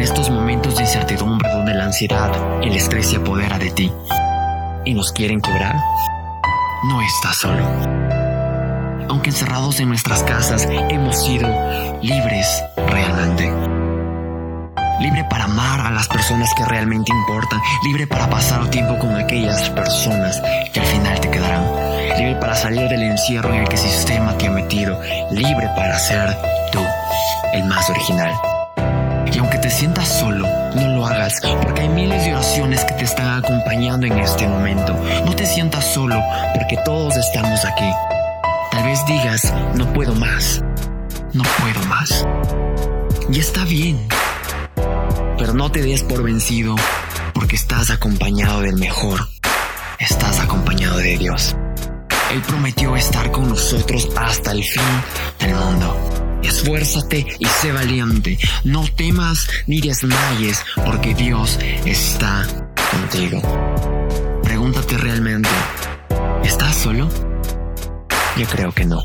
en estos momentos de incertidumbre donde la ansiedad, el estrés se apodera de ti y nos quieren quebrar, no estás solo. Aunque encerrados en nuestras casas, hemos sido libres realmente. Libre para amar a las personas que realmente importan, libre para pasar tiempo con aquellas personas que al final te quedarán, libre para salir del encierro en el que el sistema te ha metido, libre para ser tú, el más original. Y aunque te sientas solo, no lo hagas, porque hay miles de oraciones que te están acompañando en este momento. No te sientas solo, porque todos estamos aquí. Tal vez digas, no puedo más, no puedo más. Y está bien, pero no te des por vencido, porque estás acompañado del mejor. Estás acompañado de Dios. Él prometió estar con nosotros hasta el fin del mundo. Esfuérzate y sé valiente. No temas ni desmayes, porque Dios está contigo. Pregúntate realmente, ¿estás solo? Yo creo que no.